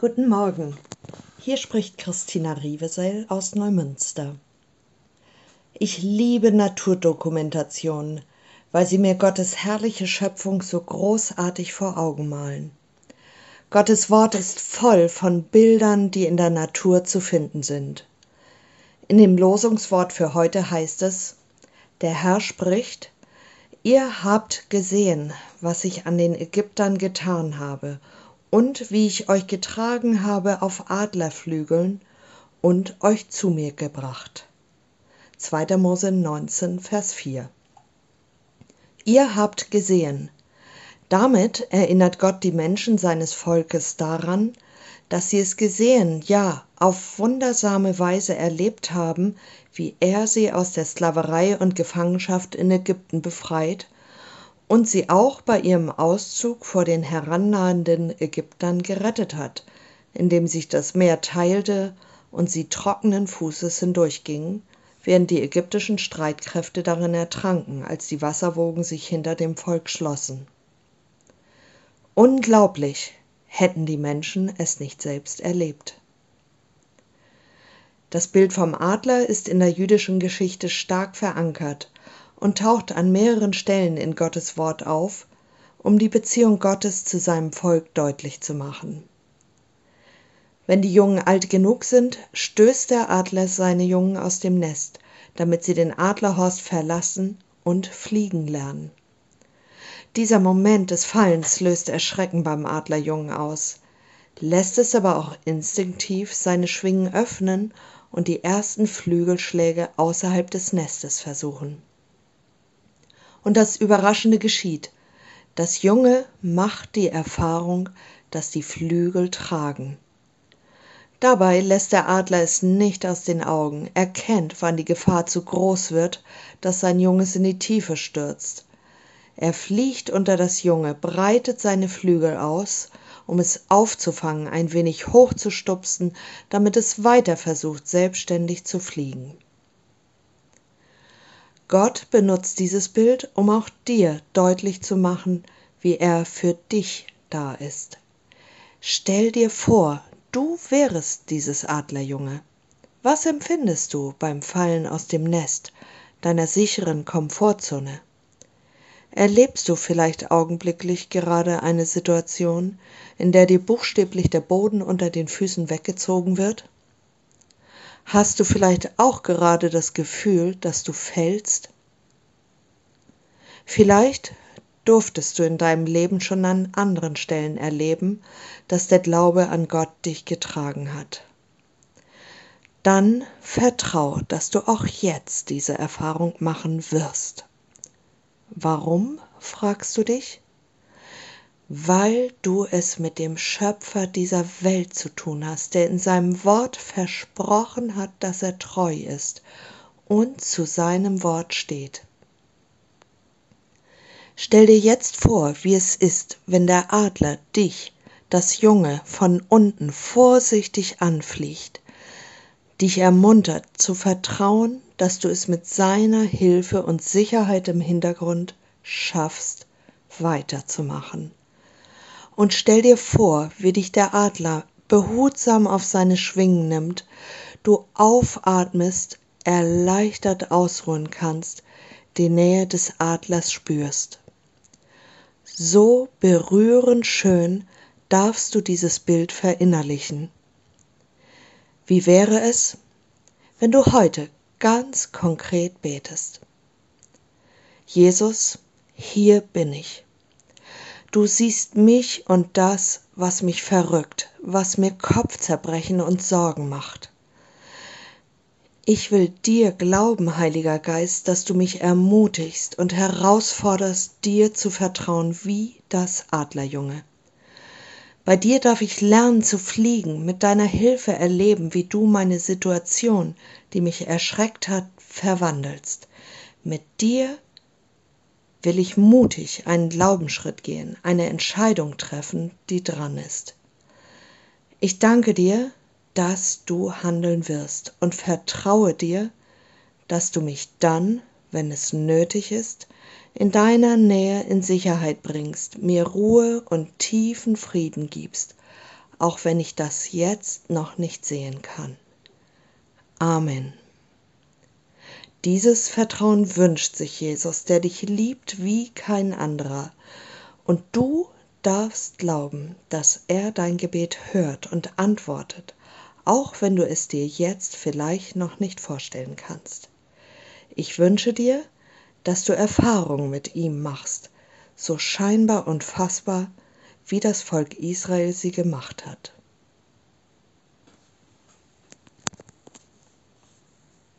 Guten Morgen. Hier spricht Christina Rievesel aus Neumünster. Ich liebe Naturdokumentationen, weil sie mir Gottes herrliche Schöpfung so großartig vor Augen malen. Gottes Wort ist voll von Bildern, die in der Natur zu finden sind. In dem Losungswort für heute heißt es, der Herr spricht, Ihr habt gesehen, was ich an den Ägyptern getan habe und wie ich euch getragen habe auf Adlerflügeln und euch zu mir gebracht. 2. Mose 19, Vers 4. Ihr habt gesehen. Damit erinnert Gott die Menschen seines Volkes daran, dass sie es gesehen, ja, auf wundersame Weise erlebt haben, wie er sie aus der Sklaverei und Gefangenschaft in Ägypten befreit und sie auch bei ihrem Auszug vor den herannahenden Ägyptern gerettet hat, indem sich das Meer teilte und sie trockenen Fußes hindurchgingen, während die ägyptischen Streitkräfte darin ertranken, als die Wasserwogen sich hinter dem Volk schlossen. Unglaublich hätten die Menschen es nicht selbst erlebt. Das Bild vom Adler ist in der jüdischen Geschichte stark verankert und taucht an mehreren Stellen in Gottes Wort auf, um die Beziehung Gottes zu seinem Volk deutlich zu machen. Wenn die Jungen alt genug sind, stößt der Adler seine Jungen aus dem Nest, damit sie den Adlerhorst verlassen und fliegen lernen. Dieser Moment des Fallens löst Erschrecken beim Adlerjungen aus, lässt es aber auch instinktiv seine Schwingen öffnen und die ersten Flügelschläge außerhalb des Nestes versuchen. Und das Überraschende geschieht. Das Junge macht die Erfahrung, dass die Flügel tragen. Dabei lässt der Adler es nicht aus den Augen, er kennt, wann die Gefahr zu groß wird, dass sein Junges in die Tiefe stürzt. Er fliegt unter das Junge, breitet seine Flügel aus, um es aufzufangen, ein wenig hochzustupsen, damit es weiter versucht, selbstständig zu fliegen. Gott benutzt dieses Bild, um auch dir deutlich zu machen, wie er für dich da ist. Stell dir vor, du wärest dieses Adlerjunge. Was empfindest du beim Fallen aus dem Nest, deiner sicheren Komfortzone? Erlebst du vielleicht augenblicklich gerade eine Situation, in der dir buchstäblich der Boden unter den Füßen weggezogen wird? Hast du vielleicht auch gerade das Gefühl, dass du fällst? Vielleicht durftest du in deinem Leben schon an anderen Stellen erleben, dass der Glaube an Gott dich getragen hat. Dann vertrau, dass du auch jetzt diese Erfahrung machen wirst. Warum, fragst du dich? Weil du es mit dem Schöpfer dieser Welt zu tun hast, der in seinem Wort versprochen hat, dass er treu ist und zu seinem Wort steht. Stell dir jetzt vor, wie es ist, wenn der Adler dich, das Junge, von unten vorsichtig anfliegt, dich ermuntert zu vertrauen, dass du es mit seiner Hilfe und Sicherheit im Hintergrund schaffst, weiterzumachen und stell dir vor, wie dich der Adler behutsam auf seine Schwingen nimmt, du aufatmest, erleichtert ausruhen kannst, die Nähe des Adlers spürst. So berührend schön darfst du dieses Bild verinnerlichen. Wie wäre es, wenn du heute ganz konkret betest? Jesus, hier bin ich. Du siehst mich und das, was mich verrückt, was mir Kopfzerbrechen und Sorgen macht. Ich will dir glauben, Heiliger Geist, dass du mich ermutigst und herausforderst, dir zu vertrauen wie das Adlerjunge. Bei dir darf ich lernen zu fliegen, mit deiner Hilfe erleben, wie du meine Situation, die mich erschreckt hat, verwandelst. Mit dir will ich mutig einen Glaubensschritt gehen, eine Entscheidung treffen, die dran ist. Ich danke dir, dass du handeln wirst und vertraue dir, dass du mich dann, wenn es nötig ist, in deiner Nähe in Sicherheit bringst, mir Ruhe und tiefen Frieden gibst, auch wenn ich das jetzt noch nicht sehen kann. Amen. Dieses Vertrauen wünscht sich Jesus, der dich liebt wie kein anderer. Und du darfst glauben, dass er dein Gebet hört und antwortet, auch wenn du es dir jetzt vielleicht noch nicht vorstellen kannst. Ich wünsche dir, dass du Erfahrungen mit ihm machst, so scheinbar und fassbar, wie das Volk Israel sie gemacht hat.